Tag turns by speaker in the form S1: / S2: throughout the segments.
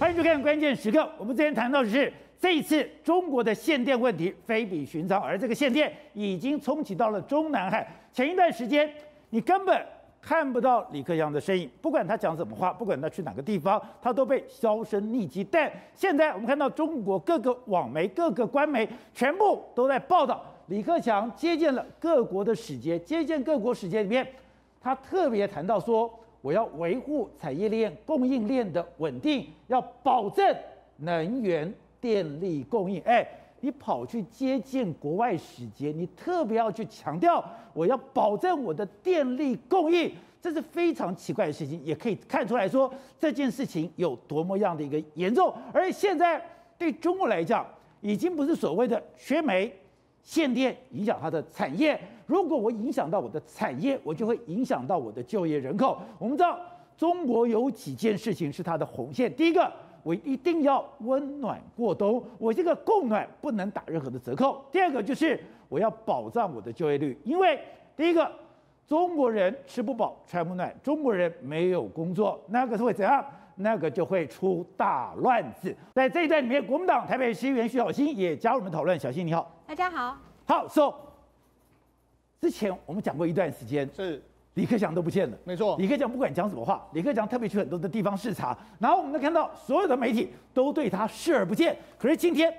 S1: 欢迎收看《关键时刻》。我们之前谈到的是，这一次中国的限电问题非比寻常，而这个限电已经冲击到了中南海。前一段时间，你根本看不到李克强的身影，不管他讲什么话，不管他去哪个地方，他都被销声匿迹。但现在我们看到中国各个网媒、各个官媒全部都在报道，李克强接见了各国的使节，接见各国使节里面，他特别谈到说。我要维护产业链、供应链的稳定，要保证能源、电力供应。哎，你跑去接见国外使节，你特别要去强调，我要保证我的电力供应，这是非常奇怪的事情，也可以看出来说这件事情有多么样的一个严重。而现在对中国来讲，已经不是所谓的缺煤、限电影响它的产业。如果我影响到我的产业，我就会影响到我的就业人口。我们知道，中国有几件事情是它的红线。第一个，我一定要温暖过冬，我这个供暖不能打任何的折扣。第二个就是我要保障我的就业率，因为第一个，中国人吃不饱穿不暖，中国人没有工作，那个是会怎样？那个就会出大乱子。在这一段里面，国民党台北市议员徐小新也加入我们讨论。小新你好，
S2: 大家好，
S1: 好说。So, 之前我们讲过一段时间，
S3: 是
S1: 李克强都不见了，
S3: 没错。
S1: 李克强不管讲什么话，李克强特别去很多的地方视察，然后我们能看到所有的媒体都对他视而不见。可是今天，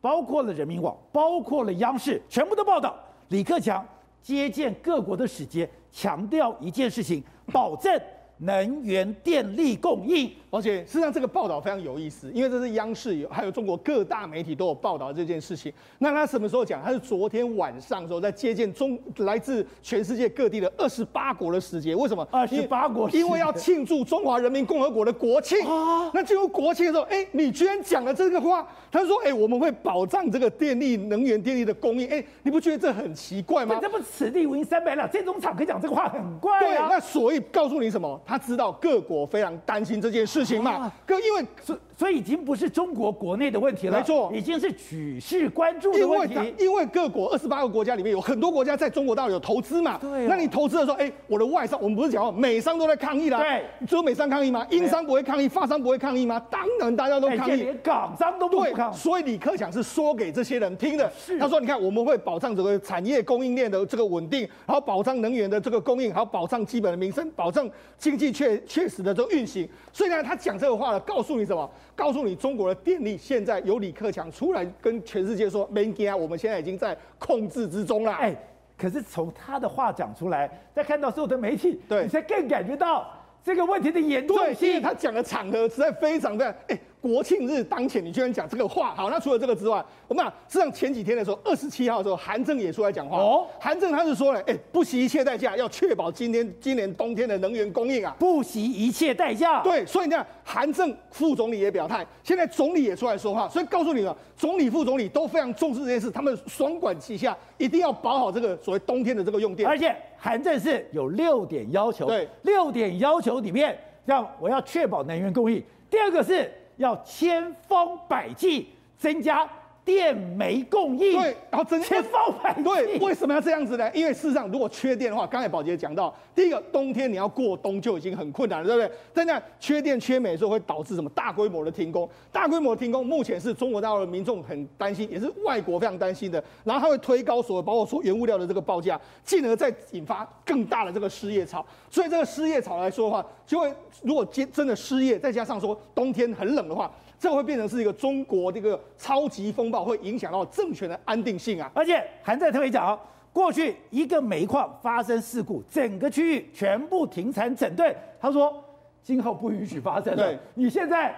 S1: 包括了人民网，包括了央视，全部都报道李克强接见各国的使节，强调一件事情，保证。能源电力供应，
S3: 而且事实上这个报道非常有意思，因为这是央视有，还有中国各大媒体都有报道这件事情。那他什么时候讲？他是昨天晚上的时候在接见中来自全世界各地的二十八国的使节。为什么？
S1: 二十八国，
S3: 因为要庆祝中华人民共和国的国庆。啊，那进入国庆的时候，哎，你居然讲了这个话？他说，哎，我们会保障这个电力、能源、电力的供应。哎，你不觉得这很奇怪吗？
S1: 这不此地无银三百两，这种场可以讲这个话很怪啊。
S3: 对，那所以告诉你什么？他知道各国非常担心这件事情嘛，各、啊、因为
S1: 所所以已经不是中国国内的问题了，
S3: 没错，
S1: 已经是举世关注的问题。
S3: 因为因为各国二十八个国家里面有很多国家在中国大陆有投资嘛，
S1: 对、哦，
S3: 那你投资的时候，哎，我的外商，我们不是讲美商都在抗议啦，
S1: 对，
S3: 只有美商抗议吗？英商不会抗议，法商不会抗议吗？当然大家都抗议，
S1: 连港商都不抗。议。
S3: 所以李克强是说给这些人听的，
S1: 是。
S3: 他说，你看我们会保障这个产业供应链的这个稳定，然后保障能源的这个供应，还有保障基本的民生，保障经济确确实的这个运。行，所以呢，他讲这个话呢，告诉你什么？告诉你中国的电力现在由李克强出来跟全世界说，没惊，我们现在已经在控制之中了。
S1: 哎，可是从他的话讲出来，再看到所有的媒体，
S3: 对，
S1: 你才更感觉到这个问题的严重性。
S3: 因为他讲的场合实在非常非常哎。国庆日当前，你居然讲这个话？好，那除了这个之外，我们啊，实际上前几天的时候，二十七号的时候，韩正也出来讲话。哦，韩正他是说了，哎，不惜一切代价要确保今天今年冬天的能源供应啊，
S1: 不惜一切代价。
S3: 对，所以你看，韩正副总理也表态，现在总理也出来说话，所以告诉你了，总理、副总理都非常重视这件事，他们双管齐下，一定要保好这个所谓冬天的这个用电。
S1: 而且韩正是有六点要求，
S3: 对，
S1: 六点要求里面，让我要确保能源供应。第二个是。要千方百计增加电煤供应，
S3: 对，然后增加
S1: 千方百，
S3: 对，为什么要这样子呢？因为事实上，如果缺电的话，刚才宝杰讲到，第一个冬天你要过冬就已经很困难了，对不对？现在缺电缺煤的时候会导致什么？大规模的停工，大规模的停工，目前是中国大陆的民众很担心，也是外国非常担心的。然后它会推高所有包括说原物料的这个报价，进而再引发更大的这个失业潮。所以这个失业潮来说的话，就会如果真真的失业，再加上说冬天很冷的话。这会变成是一个中国这个超级风暴，会影响到政权的安定性啊！
S1: 而且韩在特别讲，过去一个煤矿发生事故，整个区域全部停产整顿。他说，今后不允许发生。
S3: 对，
S1: 你现在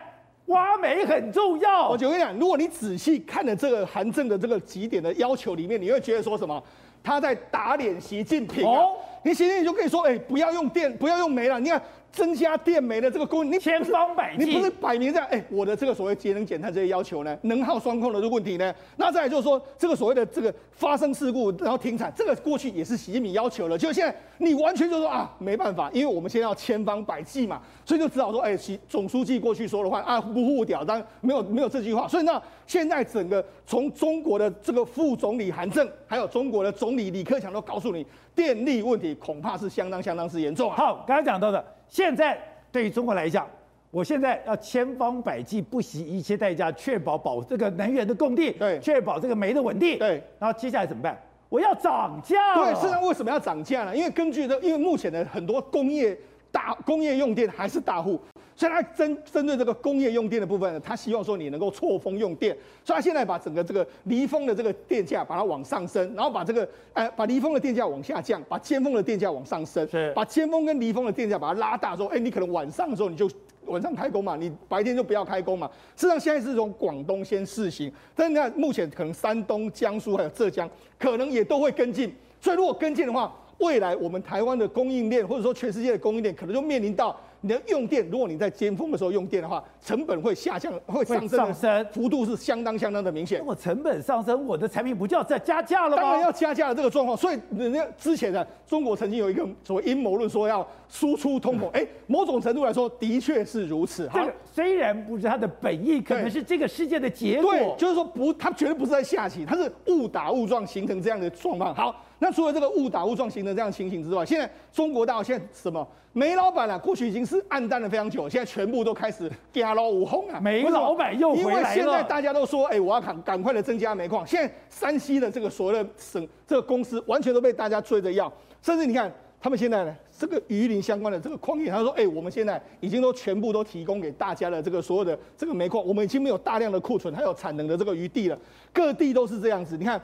S1: 挖煤很重要。
S3: 我就跟你讲，如果你仔细看了这个韩正的这个几点的要求里面，你会觉得说什么？他在打脸习近平啊！哦、你习近平就可以说，哎，不要用电，不要用煤了。你看。增加电煤的这个供应，你
S1: 千方百计，
S3: 你不是摆明这样？哎，我的这个所谓节能减碳这些要求呢，能耗双控的这个问题呢，那再来就是说，这个所谓的这个发生事故然后停产，这个过去也是习近平要求了，就现在你完全就说啊，没办法，因为我们现在要千方百计嘛，所以就只好说，哎，习总书记过去说的话啊，不护屌，当然没有没有这句话，所以那，现在整个从中国的这个副总理韩正，还有中国的总理李克强都告诉你，电力问题恐怕是相当相当之严重啊。
S1: 好，刚才讲到的，现在。对于中国来讲，我现在要千方百计，不惜一切代价，确保保这个能源的供地，
S3: 对，
S1: 确保这个煤的稳定，
S3: 对。
S1: 然后接下来怎么办？我要涨价。
S3: 对，实际上为什么要涨价呢？因为根据的，因为目前的很多工业大工业用电还是大户。所以它针针对这个工业用电的部分呢，他希望说你能够错峰用电，所以他现在把整个这个离峰的这个电价把它往上升，然后把这个呃把离峰的电价往下降，把尖峰的电价往上升，
S1: 是
S3: 把尖峰跟离峰的电价把它拉大，之后哎你可能晚上的时候你就晚上开工嘛，你白天就不要开工嘛。事实上现在是从广东先试行，但是你看目前可能山东、江苏还有浙江可能也都会跟进，所以如果跟进的话，未来我们台湾的供应链或者说全世界的供应链可能就面临到。你的用电，如果你在尖峰的时候用电的话，成本会下降，会上升，上升幅度是相当相当的明显。
S1: 我成本上升，我的产品不就要再加价了吗？
S3: 当然要加价的这个状况。所以人家之前呢，中国曾经有一个所谓阴谋论，说要输出通膨。哎、嗯，某种程度来说，的确是如此。
S1: 这个虽然不是他的本意，可能是这个世界的结果。
S3: 对，就是说不，他绝对不是在下棋，他是误打误撞形成这样的状况。好。那除了这个误打误撞形成这样情形之外，现在中国大陆现在什么煤老板啊，过去已经是暗淡了非常久，现在全部都开始加捞五轰啊，
S1: 煤老板又回来了。
S3: 因为现在大家都说，哎，我要赶赶快的增加煤矿。现在山西的这个所谓的省这个公司，完全都被大家追着要，甚至你看他们现在呢，这个榆林相关的这个矿业，他说，哎，我们现在已经都全部都提供给大家的这个所有的这个煤矿，我们已经没有大量的库存还有产能的这个余地了，各地都是这样子，你看。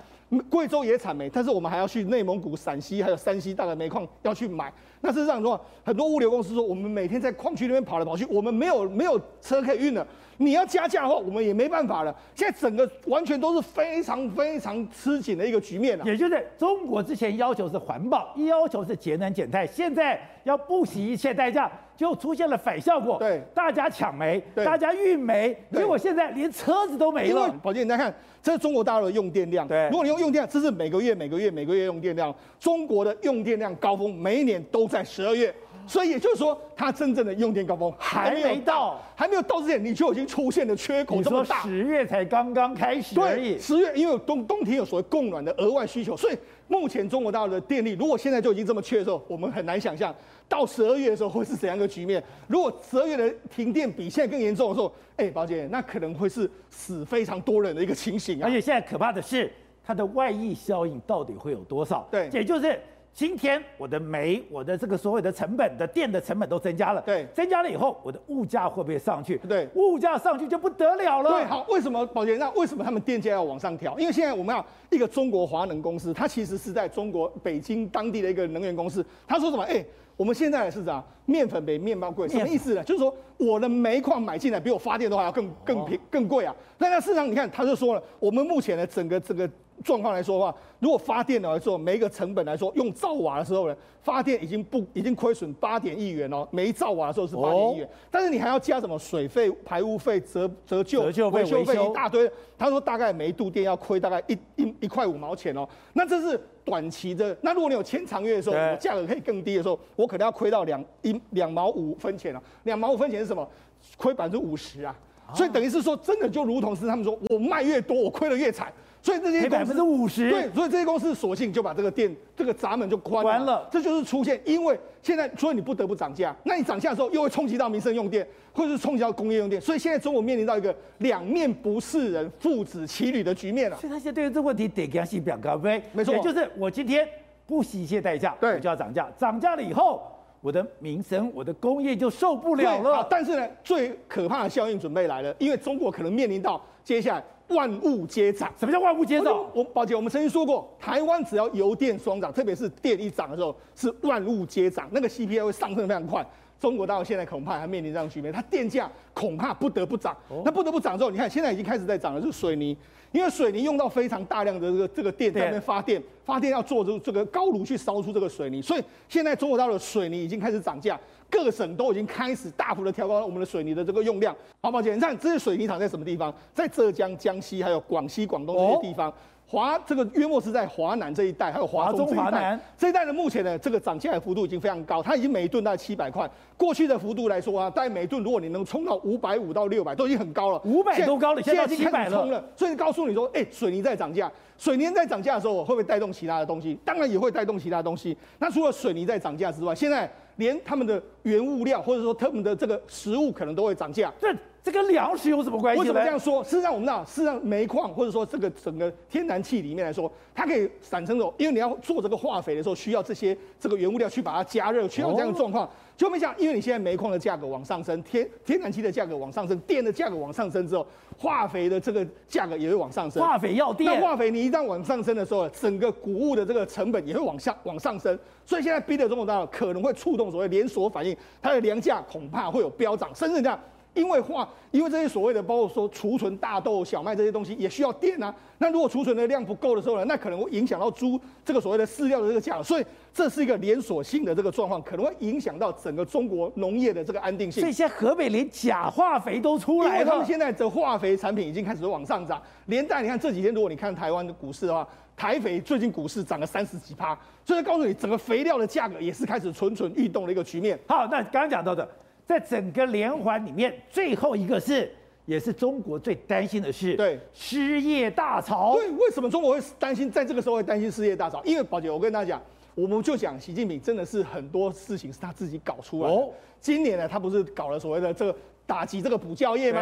S3: 贵州也产煤，但是我们还要去内蒙古、陕西还有山西大的煤矿要去买。那事实上说，很多物流公司说，我们每天在矿区那边跑来跑去，我们没有没有车可以运了。你要加价的话，我们也没办法了。现在整个完全都是非常非常吃紧的一个局面了。
S1: 也就是中国之前要求是环保，要求是节能减碳，现在要不惜一切代价，就出现了反效果。
S3: 对，
S1: 大家抢煤，大家运煤，结果现在连车子都没了。
S3: 宝杰，你来看，这是中国大陆的用电量。
S1: 对，
S3: 如果你用用电量，这是每个月每个月每个月用电量，中国的用电量高峰每一年都在十二月。所以也就是说，它真正的用电高峰还没到，还没有到之前，你就已经出现了缺口这么大。
S1: 十月才刚刚开始而已。
S3: 对，十月因为冬冬天有所谓供暖的额外需求，所以目前中国大陆的电力如果现在就已经这么缺的时候，我们很难想象到十二月的时候会是怎样一个局面。如果十二月的停电比现在更严重的时候，哎，宝姐，那可能会是死非常多人的一个情形啊。
S1: 而且现在可怕的是，它的外溢效应到底会有多少？
S3: 对，
S1: 也就是。今天我的煤，我的这个所有的成本的电的成本都增加了，
S3: 对，
S1: 增加了以后，我的物价会不会上去？
S3: 对，
S1: 物价上去就不得了了。
S3: 对，好，为什么宝杰？那为什么他们电价要往上调？因为现在我们要一个中国华能公司，它其实是在中国北京当地的一个能源公司。他说什么？哎，我们现在的市场，面粉比面包贵，什么意思呢？就是说我的煤矿买进来比我发电的话要更更便更贵啊。那在市场你看，他就说了，我们目前的整个整个。状况来说的话，如果发电来说，每一个成本来说，用兆瓦的时候呢，发电已经不已经亏损八点亿元哦，每一兆瓦的时候是八点亿元，但是你还要加什么水费、排污费、折折旧、维修费一大堆。他说大概每一度电要亏大概一一一块五毛钱哦，那这是短期的。那如果你有签长约的时候，价格可以更低的时候，我可能要亏到两一两毛五分钱了。两毛五分钱是什么？亏百分之五十啊！所以等于是说，真的就如同是他们说，我卖越多，我亏得越惨。所以这些
S1: 百分之五十，
S3: 对，所以这些公司索性就把这个店这个闸门就关了，关了。这就是出现，因为现在所以你不得不涨价，那你涨价的时候又会冲击到民生用电，或者是冲击到工业用电，所以现在中国面临到一个两面不是人、父子骑驴的局面了。
S1: 所以他现在对于这个问题得给他写表格，对，
S3: 没错，
S1: 也就是我今天不惜一切代价，
S3: 对，
S1: 我就要涨价，涨价了以后，我的民生、我的工业就受不了了。
S3: 但是呢，最可怕的效应准备来了，因为中国可能面临到接下来。万物皆涨，
S1: 什么叫万物皆涨？
S3: 我宝姐，我们曾经说过，台湾只要油电双涨，特别是电一涨的时候，是万物皆涨，那个 CPI 会上升非常快。中国大陆现在恐怕还面临这样的局面，它电价恐怕不得不涨。那不得不涨之后，你看现在已经开始在涨的是水泥，因为水泥用到非常大量的这个这个电在那边发电，发电要做这这个高炉去烧出这个水泥，所以现在中国大陆的水泥已经开始涨价。各省都已经开始大幅的调高我们的水泥的这个用量。好，抱歉，你看这些水泥厂在什么地方？在浙江、江西还有广西、广东这些地方。华这个约莫是在华南这一带，还有华中。华南这一带的目前呢，这个涨价的幅度已经非常高，它已经每一吨大概七百块。过去的幅度来说啊，大概每吨如果你能冲到五百五到六百，都已经很高了。
S1: 五百多高了，现在七百
S3: 了。了所以告诉你说，哎，水泥在涨价，水泥在涨价的时候，会不会带动其他的东西？当然也会带动其他的东西。那除了水泥在涨价之外，现在。连他们的原物料或者说他们的这个食物可能都会涨价。
S1: 这这跟粮食有什么关系？
S3: 为什么这样说？事实上，我们知道，事实上煤矿或者说这个整个天然气里面来说，它可以产生这种，因为你要做这个化肥的时候，需要这些这个原物料去把它加热，需要这样的状况。就没想，因为你现在煤矿的价格往上升，天天然气的价格往上升，电的价格往上升之后，化肥的这个价格也会往上升。
S1: 化肥要电，
S3: 那化肥你一旦往上升的时候，整个谷物的这个成本也会往下往上升。所以现在逼得中国大，可能会触动所谓连锁反应，它的粮价恐怕会有飙涨，甚至这样。因为化，因为这些所谓的，包括说储存大豆、小麦这些东西，也需要电啊。那如果储存的量不够的时候呢，那可能会影响到猪这个所谓的饲料的这个价格。所以这是一个连锁性的这个状况，可能会影响到整个中国农业的这个安定性。
S1: 所以现在河北连假化肥都出来了，
S3: 因为他们现在的化肥产品已经开始往上涨。连带你看这几天，如果你看台湾的股市的话，台肥最近股市涨了三十几趴，所以告诉你，整个肥料的价格也是开始蠢蠢欲动的一个局面。
S1: 好，那刚刚讲到的。在整个连环里面，最后一个是，也是中国最担心的事，
S3: 对，
S1: 失业大潮。
S3: 对，为什么中国会担心，在这个时候会担心失业大潮？因为宝姐，我跟大家讲，我们就讲习近平真的是很多事情是他自己搞出来的。哦，今年呢，他不是搞了所谓的这个。打击这个补教业吗？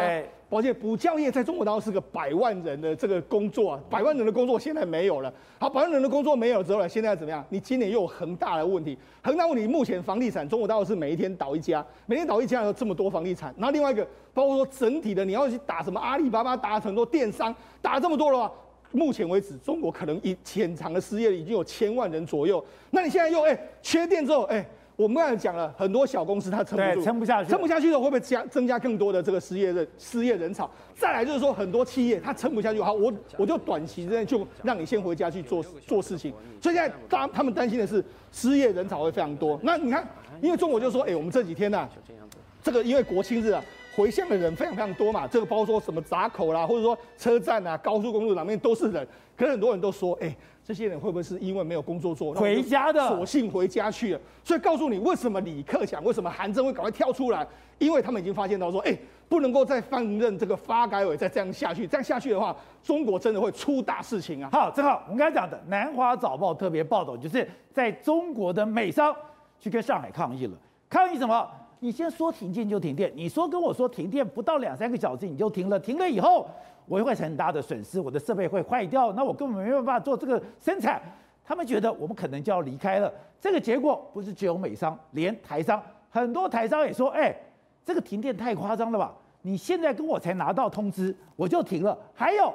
S3: 而且补教业在中国大陆是个百万人的这个工作啊，百万人的工作现在没有了。好，百万人的工作没有之后呢，现在怎么样？你今年又有恒大的问题，恒大问题目前房地产中国大陆是每一天倒一家，每天倒一家有这么多房地产。然后另外一个，包括说整体的你要去打什么阿里巴巴，打很多电商，打了这么多的话，目前为止中国可能一潜藏的失业已经有千万人左右。那你现在又哎缺电之后哎。我们刚才讲了很多小公司，它撑不住，
S1: 撑不下去，
S3: 撑不下去的会不会加增加更多的这个失业人失业人潮？再来就是说，很多企业它撑不下去，好，我我就短期之内就让你先回家去做做事情。所以现在大他们担心的是失业人潮会非常多。那你看，因为中国就说，哎，我们这几天呢、啊，这个因为国庆日啊，回乡的人非常非常多嘛，这个包括说什么闸口啦，或者说车站啊、高速公路上面都是人，可是很多人都说，哎。这些人会不会是因为没有工作做，
S1: 回家的，
S3: 索性回家去了？所以告诉你，为什么李克强、为什么韩正会赶快跳出来？因为他们已经发现到说，哎，不能够再放任这个发改委再这样下去，这样下去的话，中国真的会出大事情啊！
S1: 好，正好我们刚才讲的《南华早报》特别报道，就是在中国的美商去跟上海抗议了。抗议什么？你先说停电就停电，你说跟我说停电不到两三个小时你就停了，停了以后。我会很大的损失，我的设备会坏掉，那我根本没有办法做这个生产。他们觉得我们可能就要离开了。这个结果不是只有美商，连台商，很多台商也说：“哎，这个停电太夸张了吧？你现在跟我才拿到通知，我就停了。”还有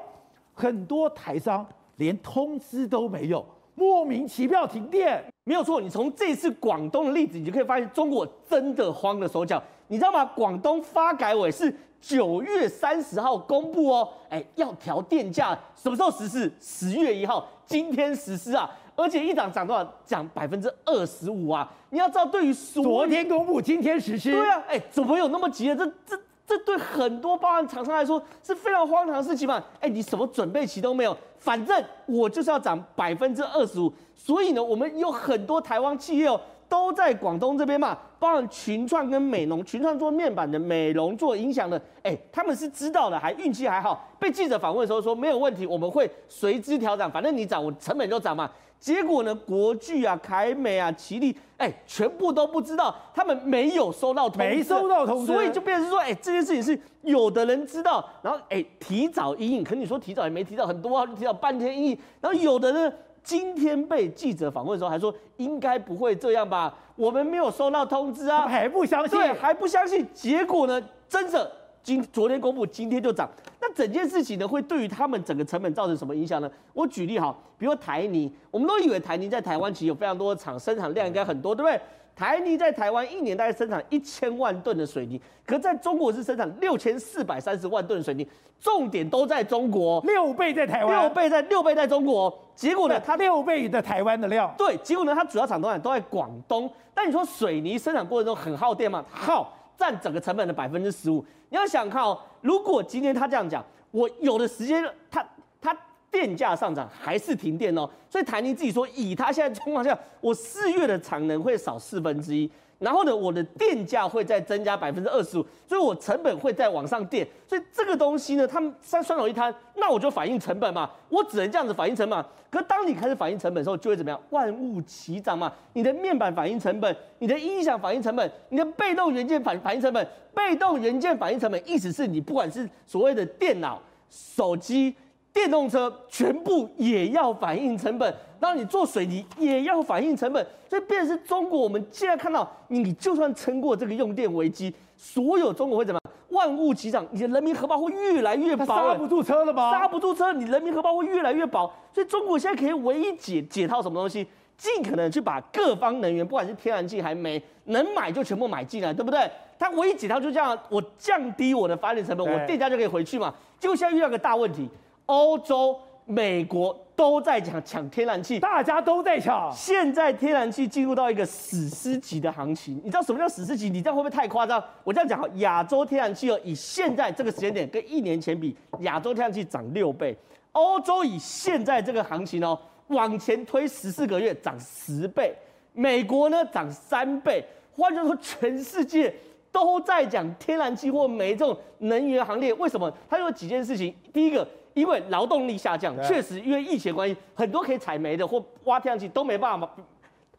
S1: 很多台商连通知都没有，莫名其妙停电。
S2: 没有错，你从这次广东的例子，你就可以发现中国真的慌了手脚。你知道吗？广东发改委是。九月三十号公布哦，哎，要调电价，什么时候实施？十月一号，今天实施啊！而且一涨涨多少？涨百分之二十五啊！你要知道，对于
S1: 昨天公布，今天实施，
S2: 对啊，哎，怎么有那么急啊？这这这对很多包含厂商来说是非常荒唐的事情嘛！哎，你什么准备期都没有，反正我就是要涨百分之二十五，所以呢，我们有很多台湾企业哦。都在广东这边嘛，包含群创跟美浓，群创做面板的，美浓做音响的，哎，他们是知道的，还运气还好，被记者访问的时候说没有问题，我们会随之调涨，反正你涨，我成本就涨嘛。结果呢，国巨啊、凯美啊、奇力，哎，全部都不知道，他们没有收到通知，
S1: 没收到通知，
S2: 所以就变成说，哎，这件事情是有的人知道，然后哎，提早因应，可你说提早也没提早很多啊，提早半天因应，然后有的呢。今天被记者访问的时候，还说应该不会这样吧？我们没有收到通知啊，
S1: 还不相信？
S2: 对，还不相信。结果呢，真的今昨天公布，今天就涨。那整件事情呢，会对于他们整个成本造成什么影响呢？我举例哈，比如说台泥，我们都以为台泥在台湾其实有非常多的厂，生产量应该很多，对不对？台泥在台湾一年大概生产一千万吨的水泥，可在中国是生产六千四百三十万吨的水泥，重点都在中国，
S1: 六倍在台湾，
S2: 六倍在六倍在中国，结果呢，它
S1: 六倍的台湾的料，
S2: 对，结果呢，它主要厂都在都在广东，但你说水泥生产过程中很耗电吗？耗，占整个成本的百分之十五。你要想看哦，如果今天他这样讲，我有的时间他他。电价上涨还是停电哦，所以台泥自己说，以他现在状况下，我四月的产能会少四分之一。然后呢，我的电价会再增加百分之二十五，所以我成本会再往上垫。所以这个东西呢，他们三双手一摊，那我就反映成本嘛，我只能这样子反映成本。可当你开始反映成本的时候，就会怎么样？万物齐涨嘛。你的面板反映成本，你的音响反映成本，你的被动元件反反映成本，被动元件反映成本，意思是你不管是所谓的电脑、手机。电动车全部也要反映成本，然后你做水泥也要反映成本，所以变成是中国。我们现在看到，你就算撑过这个用电危机，所有中国会怎么样？万物齐涨，你的人民荷包会越来越薄，
S1: 刹不住车了吗？
S2: 刹不住车，你人民荷包会越来越薄。所以中国现在可以唯一解解套什么东西？尽可能去把各方能源，不管是天然气还煤，能买就全部买进来，对不对？它唯一解套就这样，我降低我的发电成本，我电价就可以回去嘛。结果现在遇到个大问题。欧洲、美国都在抢抢天然气，
S1: 大家都在抢。
S2: 现在天然气进入到一个史诗级的行情，你知道什么叫史诗级？你这样会不会太夸张？我这样讲，亚洲天然气哦，以现在这个时间点跟一年前比，亚洲天然气涨六倍，欧洲以现在这个行情哦，往前推十四个月涨十倍，美国呢涨三倍。换句话说，全世界都在讲天然气或煤这种能源行列。为什么？它有几件事情，第一个。因为劳动力下降，确实因为疫情关系，很多可以采煤的或挖天然气都没办法，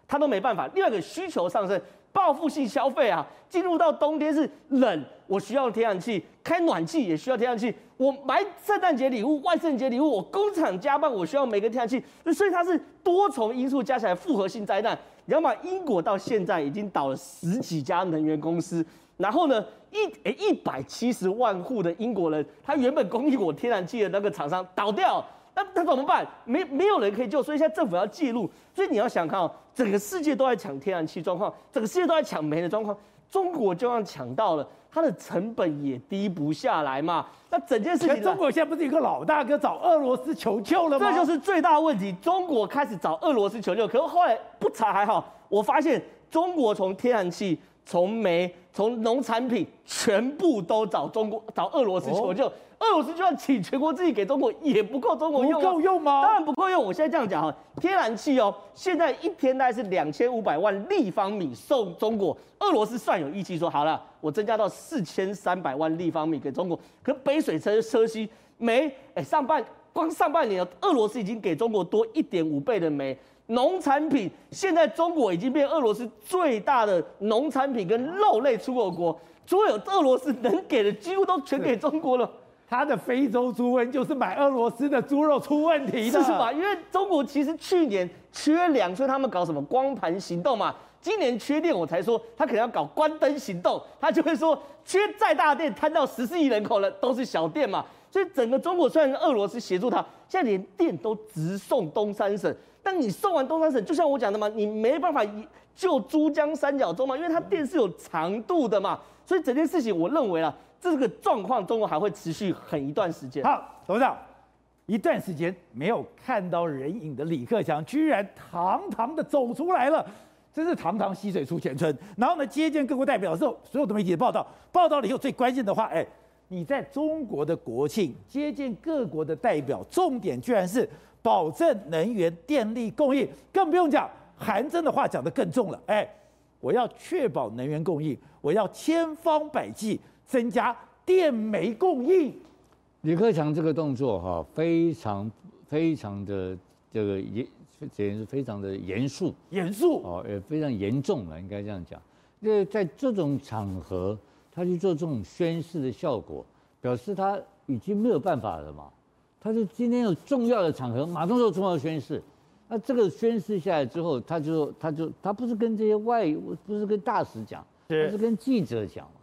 S2: 他都没办法。另外一个需求上升，报复性消费啊，进入到冬天是冷，我需要天然气，开暖气也需要天然气。我买圣诞节礼物、万圣节礼物，我工厂加班，我需要每个天然气，所以它是多重因素加起来复合性灾难。你知道吗？英国到现在已经倒了十几家能源公司。然后呢，一诶一百七十万户的英国人，他原本供应我天然气的那个厂商倒掉，那那怎么办？没没有人可以救，所以现在政府要介入。所以你要想看哦，整个世界都在抢天然气状况，整个世界都在抢煤的状况，中国就算抢到了，它的成本也低不下来嘛。那整件事情，
S1: 中国现在不是一个老大哥找俄罗斯求救了吗？
S2: 这就是最大的问题。中国开始找俄罗斯求救，可是后来不查还好，我发现中国从天然气。从煤、从农产品，全部都找中国、找俄罗斯求救。哦、俄罗斯就算请全国自己给中国，也不够中国用。
S1: 不够用吗？
S2: 当然不够用。我现在这样讲哈，天然气哦，现在一天大概是两千五百万立方米送中国。俄罗斯算有义气说好了，我增加到四千三百万立方米给中国。可北水车车西煤，哎，上半光上半年，俄罗斯已经给中国多一点五倍的煤。农产品现在中国已经变俄罗斯最大的农产品跟肉类出口国，所有俄罗斯能给的几乎都全给中国了。
S1: 他的非洲猪瘟就是买俄罗斯的猪肉出问题的，
S2: 是吧？因为中国其实去年缺粮，所以他们搞什么光盘行动嘛。今年缺电，我才说他可能要搞关灯行动，他就会说缺再大电摊到十四亿人口了都是小电嘛。所以整个中国虽然俄罗斯协助他，现在连电都直送东三省。但你送完东三省，就像我讲的嘛，你没办法救珠江三角洲嘛，因为它电是有长度的嘛，所以整件事情我认为啊，这个状况中国还会持续很一段时间。
S1: 好，董事长，一段时间没有看到人影的李克强，居然堂堂的走出来了，真是堂堂溪水出前村。然后呢，接见各国代表的时候，所有的媒体的报道，报道了以后最关键的话，哎，你在中国的国庆接见各国的代表，重点居然是。保证能源电力供应，更不用讲，韩正的话讲得更重了。哎，我要确保能源供应，我要千方百计增加电煤供应。
S4: 李克强这个动作哈，非常非常的这个严，简直是非常的严肃，
S1: 严肃
S4: 哦，也非常严重了，应该这样讲。那在这种场合，他去做这种宣誓的效果，表示他已经没有办法了嘛。他是今天有重要的场合，马上做重要宣誓。那这个宣誓下来之后，他就他就他不是跟这些外，不是跟大使讲，他是跟记者讲嘛。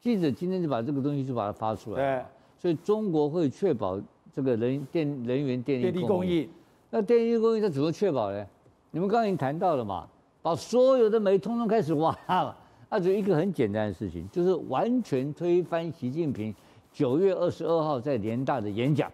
S4: 记者今天就把这个东西就把它发出来。了。所以中国会确保这个人电人员电力供应。那电力供应它怎么确保呢？你们刚刚已经谈到了嘛，把所有的煤通通开始挖了。那就一个很简单的事情，就是完全推翻习近平九月二十二号在联大的演讲。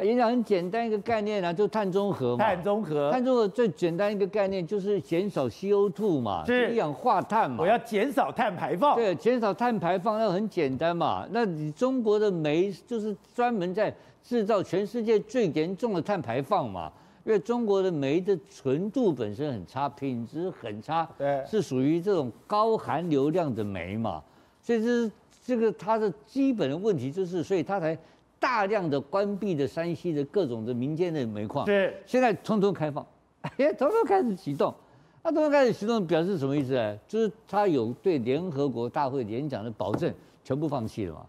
S4: 演讲很简单一个概念啊，就碳中和嘛。
S1: 碳中和，
S4: 碳中和最简单一个概念就是减少 CO2 嘛，是一氧化碳嘛。
S1: 我要减少碳排放。
S4: 对，减少碳排放那很简单嘛。那你中国的煤就是专门在制造全世界最严重的碳排放嘛。因为中国的煤的纯度本身很差，品质很差，
S1: 对，
S4: 是属于这种高含硫量的煤嘛，所以这是这个它的基本的问题，就是所以它才大量的关闭的山西的各种的民间的煤矿，
S1: 是
S4: 现在通通开放，哎，通通开始启动。那通通开始启动，表示什么意思呢？就是他有对联合国大会演讲的保证，全部放弃了嘛？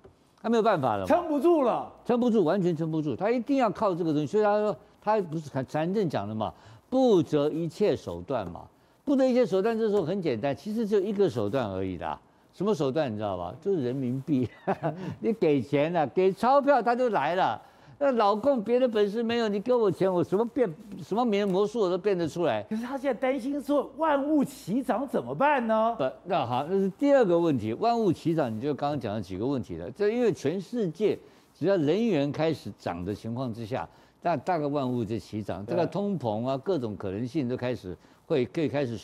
S4: 他没有办法了，
S1: 撑不住了，
S4: 撑不住，完全撑不住。他一定要靠这个东西，所以他说他不是很残阵讲的嘛，不择一切手段嘛，不择一切手段。这时候很简单，其实就一个手段而已的，什么手段你知道吧？就是人民币，你给钱了，给钞票他就来了。那老共别的本事没有，你给我钱，我什么变什么名魔术我都变得出来。
S1: 可是他现在担心说万物齐涨怎么办呢？
S4: 不，那好，那是第二个问题。万物齐涨，你就刚刚讲了几个问题了。这因为全世界只要能源开始涨的情况之下，那大概万物就齐涨，这个通膨啊，各种可能性都开始会可以开始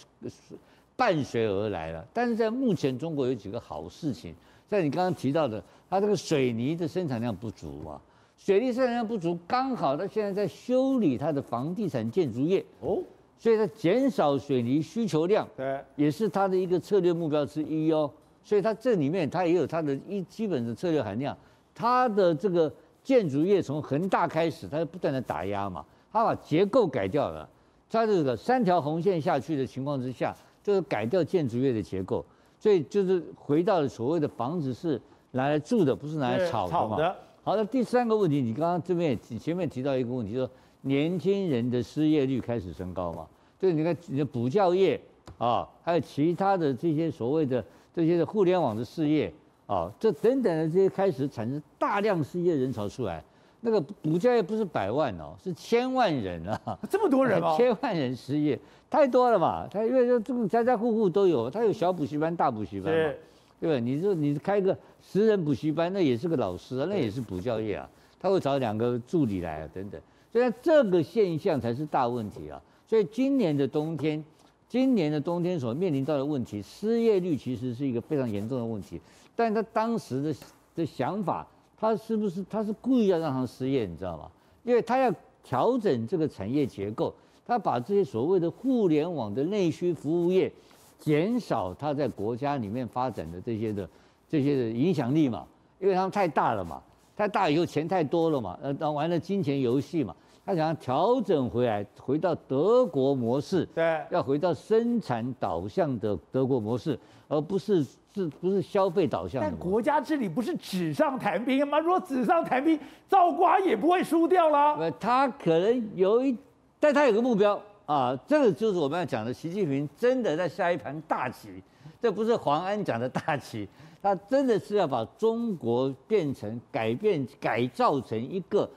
S4: 伴随而来了。但是在目前中国有几个好事情，在你刚刚提到的，它这个水泥的生产量不足啊。水泥生产量不足，刚好它现在在修理它的房地产建筑业哦，所以它减少水泥需求量，对，也是它的一个策略目标之一哦。所以它这里面它也有它的一基本的策略含量。它的这个建筑业从恒大开始，它就不断的打压嘛，它把结构改掉了。在这个三条红线下去的情况之下，就是改掉建筑业的结构，所以就是回到了所谓的房子是拿来住的，不是拿来炒的嘛。好的，第三个问题，你刚刚这边也前面提到一个问题，就是说年轻人的失业率开始升高嘛？对，你看你的补教业啊，还有其他的这些所谓的这些的互联网的事业啊，这等等的这些开始产生大量失业人潮出来。那个补教业不是百万哦，是千万人啊，
S1: 这么多人哦，
S4: 千万人失业，太多了嘛？他因为这这个家家户户都有，他有小补习班、大补习班嘛。对吧？你说你开个十人补习班，那也是个老师啊，那也是补教业啊，他会找两个助理来啊，等等。所以这个现象才是大问题啊。所以今年的冬天，今年的冬天所面临到的问题，失业率其实是一个非常严重的问题。但他当时的的想法，他是不是他是故意要让他失业？你知道吗？因为他要调整这个产业结构，他把这些所谓的互联网的内需服务业。减少他在国家里面发展的这些的这些的影响力嘛，因为他们太大了嘛，太大以后钱太多了嘛，呃，当玩了金钱游戏嘛，他想要调整回来，回到德国模式，
S1: 对，
S4: 要回到生产导向的德国模式，而不是是不是消费导向的。
S1: 但国家治理不是纸上谈兵吗？如果纸上谈兵，赵瓜也不会输掉了。
S4: 呃，他可能有一，但他有个目标。啊，这个就是我们要讲的，习近平真的在下一盘大棋，这不是黄安讲的大棋，他真的是要把中国变成改变、改造成一个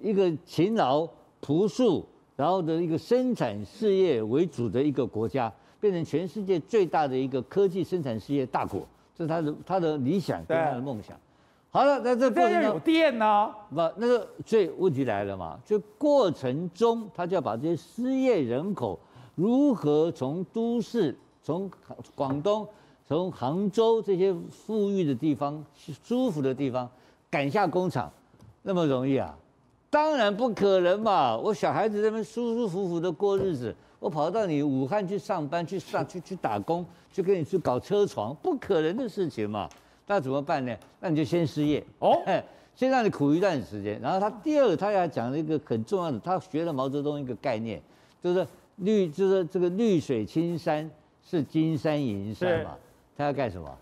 S4: 一个勤劳朴素，然后的一个生产事业为主的一个国家，变成全世界最大的一个科技生产事业大国，这是他的他的理想跟他的梦想。好了，那这过程
S1: 有电呢、啊？
S4: 不，那个，所以问题来了嘛？就过程中，他就要把这些失业人口如何从都市、从广东、从杭州这些富裕的地方、舒服的地方赶下工厂，那么容易啊？当然不可能嘛！我小孩子在那边舒舒服服的过日子，我跑到你武汉去上班、去上、去去打工、去跟你去搞车床，不可能的事情嘛！那怎么办呢？那你就先失业哦，先让你苦一段时间。然后他第二个，他要讲了一个很重要的，他学了毛泽东一个概念，就是绿，就是这个绿水青山是金山银山嘛。他要干什么？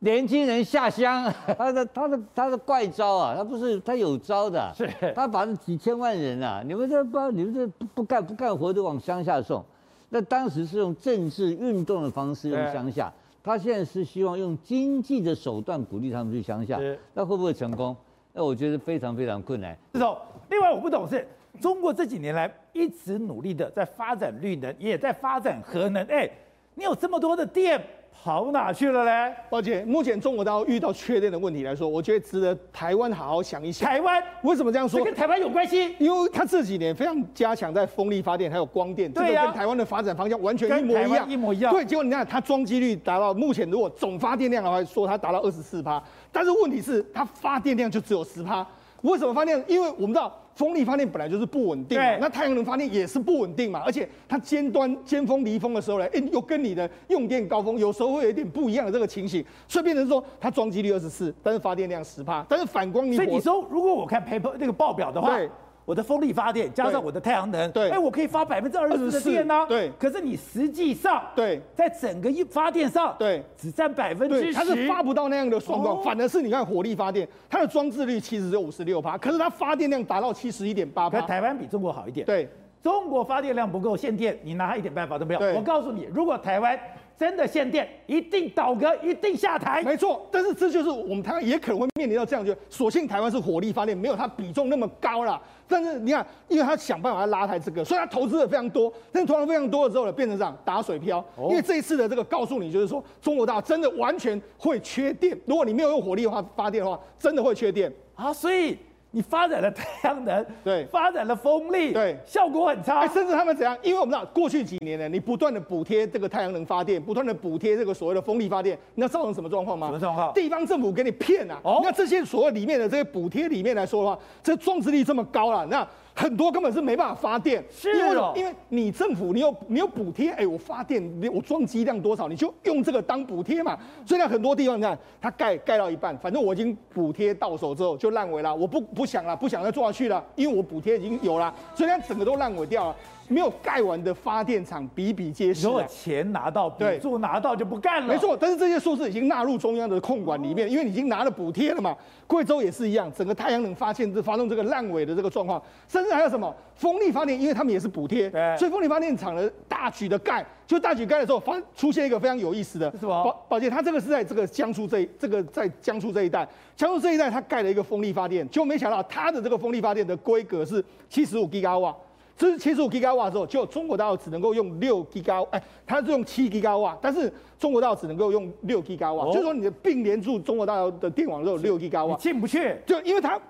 S4: 年轻人下乡，他的他的他的怪招啊，他不是他有招的，是他把那几千万人啊，你们这不你们这不不干不干活都往乡下送。那当时是用政治运动的方式用乡下。他现在是希望用经济的手段鼓励他们去乡下，那会不会成功？那我觉得非常非常困难。
S1: 这种，另外我不懂是，中国这几年来一直努力的在发展绿能，也在发展核能。哎，你有这么多的电。跑哪去了嘞？
S3: 抱歉，目前中国大陆遇到缺电的问题来说，我觉得值得台湾好好想一想。
S1: 台湾
S3: 为什么这样说？
S1: 这跟台湾有关系，
S3: 因为它这几年非常加强在风力发电还有光电，对呀、啊，这个跟台湾的发展方向完全一模一样，
S1: 一模一样。
S3: 对，结果你看它装机率达到目前如果总发电量的话，说它达到二十四趴，但是问题是它发电量就只有十趴。为什么发电？因为我们知道风力发电本来就是不稳定嘛，那太阳能发电也是不稳定嘛，而且它尖端尖峰离峰的时候呢，哎，又跟你的用电高峰有时候会有一点不一样的这个情形，所以变成说它装机率二十四，但是发电量十帕，但是反光你
S1: 所以你说，如果我看 paper 那个报表的话，
S3: 对
S1: 我的风力发电加上我的太阳能，
S3: 对。
S1: 哎，我可以发百分之二十的电呢、啊。
S3: 对。
S1: 可是你实际上，
S3: 对，
S1: 在整个一发电上，
S3: 对，
S1: 只占百分之，十，
S3: 它是发不到那样的状况，
S1: 哦。
S3: 反而是你看火力发电，它的装置率其实只有五十六趴，可是它发电量达到七十一点八趴。
S1: 可台湾比中国好一点。
S3: 对，
S1: 中国发电量不够，限电，你拿它一点办法都没有。我告诉你，如果台湾真的限电，一定倒戈，一定下台。
S3: 没错，但是这就是我们台湾也可能会面临到这样，就所幸台湾是火力发电，没有它比重那么高啦。但是你看，因为他想办法要拉抬这个，所以他投资的非常多。但是投了非常多了之后呢，变成这样打水漂。因为这一次的这个告诉你，就是说中国大陆真的完全会缺电。如果你没有用火力的话发电的话，真的会缺电。
S1: 啊，所以你发展了太阳能，
S3: 对
S1: 发展了风力，
S3: 对
S1: 效果很差。
S3: 哎，甚至他们怎样？因为我们知道过去几年呢，你不断的补贴这个太阳能发电，不断的补贴这个所谓的风力发电，你知道造成什么状况吗？
S1: 什么状况
S3: 地方政府给你骗啊！
S1: 哦
S3: 那这些所谓里面的这些补贴里面来说的话，这装置力这么高了，那很多根本是没办法发电。
S1: 是
S3: 因
S1: 为
S3: 因为你政府你有你有补贴，哎，我发电我装机量多少，你就用这个当补贴嘛。所以在，很多地方你看它盖盖到一半，反正我已经补贴到手之后就烂尾了，我不不想了，不想再做下去了，因为我补贴已经有了，所以它整个都烂尾掉了。没有盖完的发电厂比比皆是、
S1: 如果
S3: 啊。
S1: 钱拿到，
S3: 对
S1: 补助拿到就不干了。
S3: 没错，但是这些数字已经纳入中央的控管里面，因为你已经拿了补贴了嘛。贵州也是一样，整个太阳能发现这发动这个烂尾的这个状况，甚至还有什么风力发电，因为他们也是补
S1: 贴，
S3: 所以风力发电厂的大举的盖，就大举盖的时候，发出现一个非常有意思的
S1: 是什么
S3: 宝宝姐，他这个是在这个江苏这一这个在江苏这一带，江苏这一带他盖了一个风力发电，结果没想到他的这个风力发电的规格是七十五吉瓦。这是七十五吉瓦之后，就中国大陆只能够用六吉瓦，哎，它是用七吉瓦，但是中国大陆只能够用六吉瓦，
S1: 哦
S3: 就是说你的并联住中国大陆的电网只有六吉
S1: 你
S3: 瓦，
S1: 进不去。
S3: 就因为它，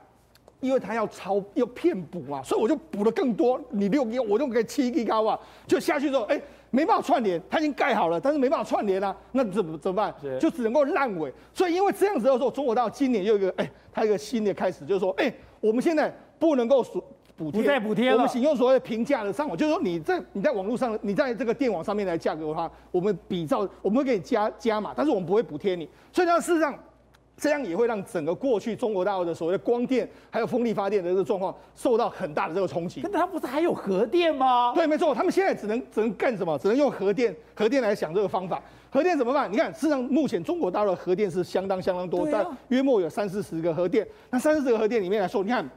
S3: 因为它要超要骗补嘛，所以我就补了更多，你六吉我就给七吉瓦，就下去之后，哎，没办法串联，它已经盖好了，但是没办法串联啊，那怎么怎么
S1: 办？
S3: 就只能够烂尾，所以因为这样子的时候，中国大陆今年又有一个，哎，它有一个新的开始，就是说，哎，我们现在不能够说。补贴
S1: 不再补贴了
S3: 我们使用所谓的平价的上网，就是说你在你在网络上，你在这个电网上面来价格的话，我们比照我们会给你加加码，但是我们不会补贴你。所以呢，事实上这样也会让整个过去中国大陆的所谓的光电还有风力发电的这个状况受到很大的这个冲击
S1: 那。它不是还有核电吗？
S3: 对，没错，他们现在只能只能干什么？只能用核电核电来想这个方法。核电怎么办？你看，事实上目前中国大陆的核电是相当相当多，但约莫有三四十个核电。那三四十个核电里面来说，你看。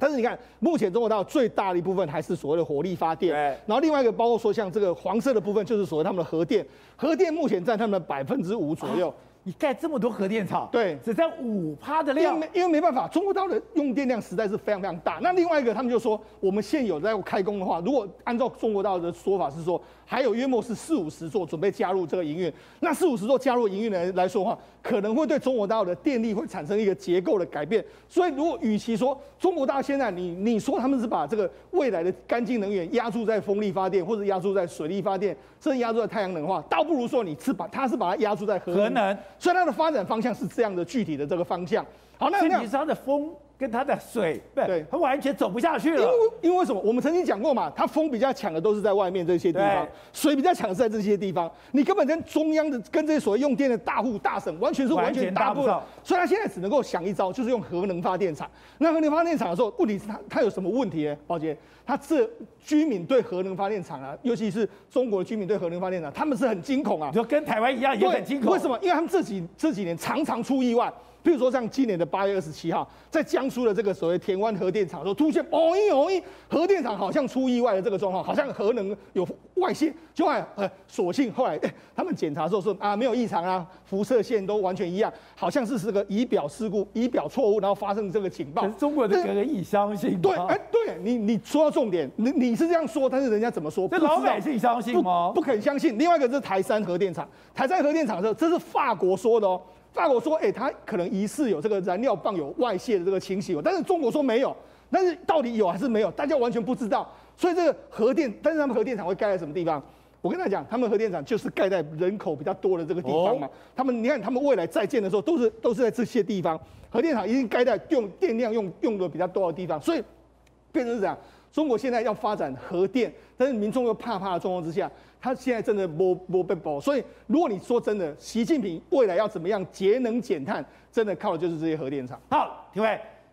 S3: 但是你看，目前中国大陆最大的一部分还是所谓的火力发
S1: 电，
S3: 然后另外一个包括说像这个黄色的部分，就是所谓他们的核电，核电目前占他们的百分之五左右。
S1: 你盖这么多核电厂，
S3: 对
S1: 只占五趴的量
S3: 因为，没因为没办法，中国大陆的用电量实在是非常非常大。那另外一个，他们就说，我们现有在开工的话，如果按照中国大陆的说法是说，还有约莫是四五十座准备加入这个营运。那四五十座加入营运来来说的话，可能会对中国大陆的电力会产生一个结构的改变。所以，如果与其说中国大陆现在你你说他们是把这个未来的干净能源压注在风力发电，或者压注在水力发电，甚至压注在太阳能的话，倒不如说你是把它是把它压注在核
S1: 核能，
S3: 所以它的发展方向是这样的具体的这个方向。好，那那
S1: 问题是它的风跟它的水，
S3: 对
S1: 它完全走不下去
S3: 因为
S1: 了。
S3: 因为为什么？我们曾经讲过嘛，它风比较强的都是在外面这些地方，水比较强的是在这些地方。你根本跟中央的、跟这些所谓用电的大户大省完全是完全搭不上。所以它现在只能够想一招，就是用核能发电厂。那核能发电厂的时候，问题是它它有什么问题呢？宝杰，它这居民对核能发电厂啊，尤其是中国的居民对核能发电厂，他们是很惊恐啊
S1: 你。说跟台湾一样也很惊恐，
S3: 为什么？因为他们这几这几年常常出意外，比如说像今年的八月二十七号，在江苏的这个所谓田湾核电厂的时候，出现哦一哦一，核电厂好像出意外的这个状况，好像核能有外泄，就后来呃，所幸后来、欸、他们检查之后说啊没有异常啊，辐射线都完全一样，好像是这个仪表事故、仪表错误，然后发生这个警报。
S1: 可是中国的可以相信吗？
S3: 对，哎、欸，对你你说到重点，你你是这样说，但是人家怎么说？这
S1: 老百姓相信吗？
S3: 不不肯相信。另外一个是台山核电厂，台山核电厂的时候，这是法国说的哦。法国说，哎、欸，它可能疑似有这个燃料棒有外泄的这个情形，但是中国说没有。但是到底有还是没有，大家完全不知道。所以这个核电，但是他们核电厂会盖在什么地方？我跟他讲，他们核电厂就是盖在人口比较多的这个地方嘛。
S1: 哦、
S3: 他们你看，他们未来在建的时候，都是都是在这些地方。核电厂一定盖在用电量用用的比较多的地方，所以。变成是这样。中国现在要发展核电，但是民众又怕怕的状况之下，他现在真的摸摸被包。所以，如果你说真的，习近平未来要怎么样节能减碳，真的靠的就是这些核电厂。
S1: 好，廷辉，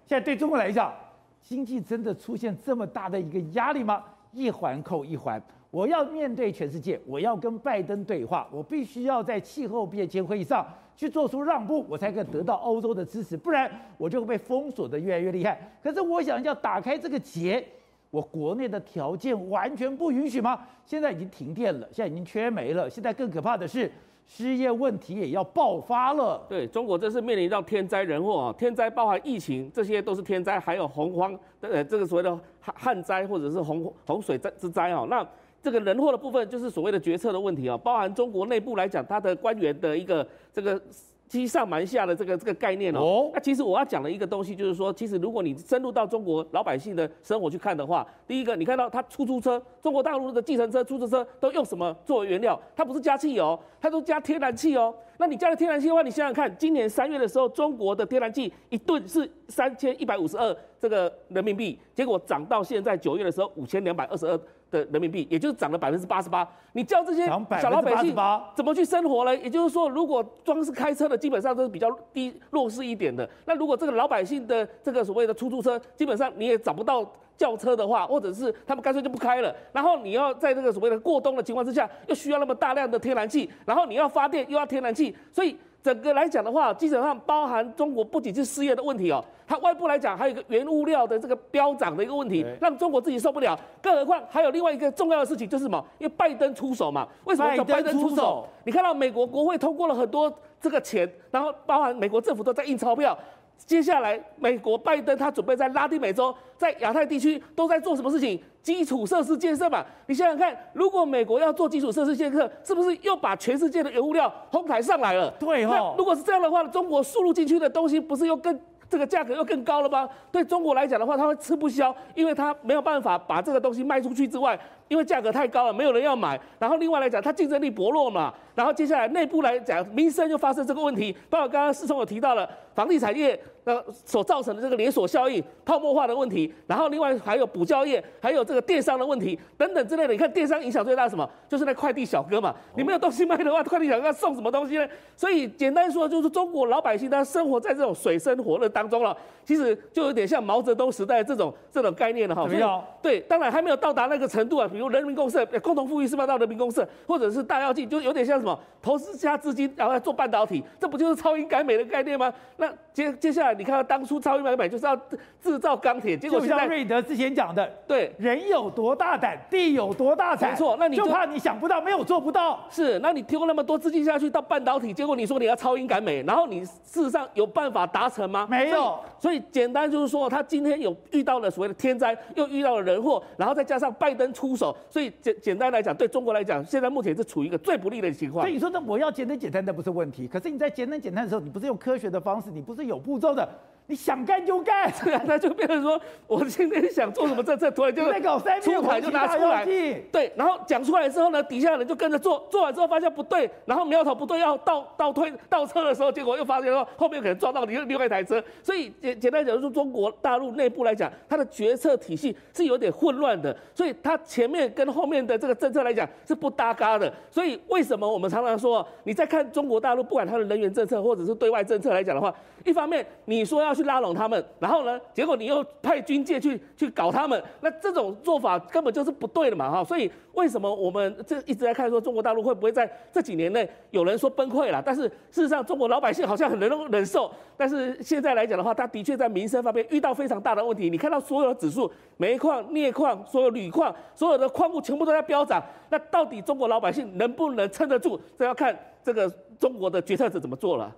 S1: 现在对中国来讲，经济真的出现这么大的一个压力吗？一环扣一环，我要面对全世界，我要跟拜登对话，我必须要在气候变迁会议上去做出让步，我才可以得到欧洲的支持，不然我就会被封锁得越来越厉害。可是我想要打开这个结。我国内的条件完全不允许吗？现在已经停电了，现在已经缺煤了，现在更可怕的是失业问题也要爆发了。
S5: 对，中国这是面临到天灾人祸啊，天灾包含疫情，这些都是天灾，还有洪荒，呃，这个所谓的旱旱灾或者是洪洪水灾之灾啊。那这个人祸的部分就是所谓的决策的问题啊，包含中国内部来讲，它的官员的一个这个。欺上瞒下的这个这个概念哦，哦，那其实我要讲的一个东西就是说，其实如果你深入到中国老百姓的生活去看的话，第一个你看到它出租车，中国大陆的计程车、出租车都用什么作为原料？它不是加汽油，它都加天然气哦。那你加了天然气的话，你想想看，今年三月的时候，中国的天然气一吨是三千一百五十二这个人民币，结果涨到现在九月的时候五千两百二十二。的人民币，也就是涨了百分之八十八。你叫这些小老百姓怎么去生活呢？也就是说，如果光是开车的，基本上都是比较低弱势一点的。那如果这个老百姓的这个所谓的出租车，基本上你也找不到轿车的话，或者是他们干脆就不开了。然后你要在这个所谓的过冬的情况之下，又需要那么大量的天然气，然后你要发电又要天然气，所以。整个来讲的话，基本上包含中国不仅是失业的问题哦，它外部来讲还有一个原物料的这个飙涨的一个问题，让中国自己受不了。更何况还有另外一个重要的事情就是什么？因为拜登出手嘛。为什么叫拜登出手？你看到美国国会通过了很多这个钱，然后包含美国政府都在印钞票。接下来，美国拜登他准备在拉丁美洲、在亚太地区都在做什么事情？基础设施建设嘛。你想想看，如果美国要做基础设施建设，是不是又把全世界的原物料哄抬上来了？
S1: 对哦。
S5: 那如果是这样的话，中国输入进去的东西不是又更这个价格又更高了吗？对中国来讲的话，他会吃不消，因为他没有办法把这个东西卖出去之外。因为价格太高了，没有人要买。然后另外来讲，它竞争力薄弱嘛。然后接下来内部来讲，民生又发生这个问题。包括刚刚世聪有提到了房地产业呃所造成的这个连锁效应、泡沫化的问题。然后另外还有补教业，还有这个电商的问题等等之类的。你看电商影响最大的什么？就是那快递小哥嘛。你没有东西卖的话，快递小哥要送什么东西呢？所以简单说，就是中国老百姓他生活在这种水深火热当中了。其实就有点像毛泽东时代这种这种概念了哈。
S1: 没有？
S5: 对，当然还没有到达那个程度啊。比如人民公社、共同富裕是不是到人民公社，或者是大跃进，就有点像什么投资加资金，然后要做半导体，这不就是超英赶美的概念吗？那接接下来你看到当初超英赶美就是要制造钢铁，结果现在
S1: 就像瑞德之前讲的，
S5: 对，
S1: 人有多大胆，地有多大产。
S5: 没错，那你就，
S1: 就怕你想不到，没有做不到。
S5: 是，那你提供那么多资金下去到半导体，结果你说你要超英赶美，然后你事实上有办法达成吗？
S1: 没有。
S5: 所以，所以简单就是说，他今天有遇到了所谓的天灾，又遇到了人祸，然后再加上拜登出手，所以简。简单来讲，对中国来讲，现在目前是处于一个最不利的情况。
S1: 所以你说，那我要节能简单，那不是问题。可是你在节能简单的时候，你不是用科学的方式，你不是有步骤的。你想干就干，
S5: 那就变成说，我今天想做什么政策，突然就
S1: 在搞三
S5: 出台就拿出来，对，然后讲出来之后呢，底下的人就跟着做，做完之后发现不对，然后苗头不对，要倒倒退倒车的时候，结果又发现说后面可能撞到另另外一台车，所以简简单讲，就是中国大陆内部来讲，它的决策体系是有点混乱的，所以它前面跟后面的这个政策来讲是不搭嘎的，所以为什么我们常常说，你在看中国大陆，不管它的能源政策或者是对外政策来讲的话，一方面你说要去拉拢他们，然后呢，结果你又派军舰去去搞他们，那这种做法根本就是不对的嘛，哈。所以为什么我们这一直在看说中国大陆会不会在这几年内有人说崩溃了？但是事实上，中国老百姓好像很能忍受。但是现在来讲的话，他的确在民生方面遇到非常大的问题。你看到所有的指数，煤矿、镍矿、所有铝矿、所有的矿物全部都在飙涨。那到底中国老百姓能不能撑得住？这要看这个中国的决策者怎么做了。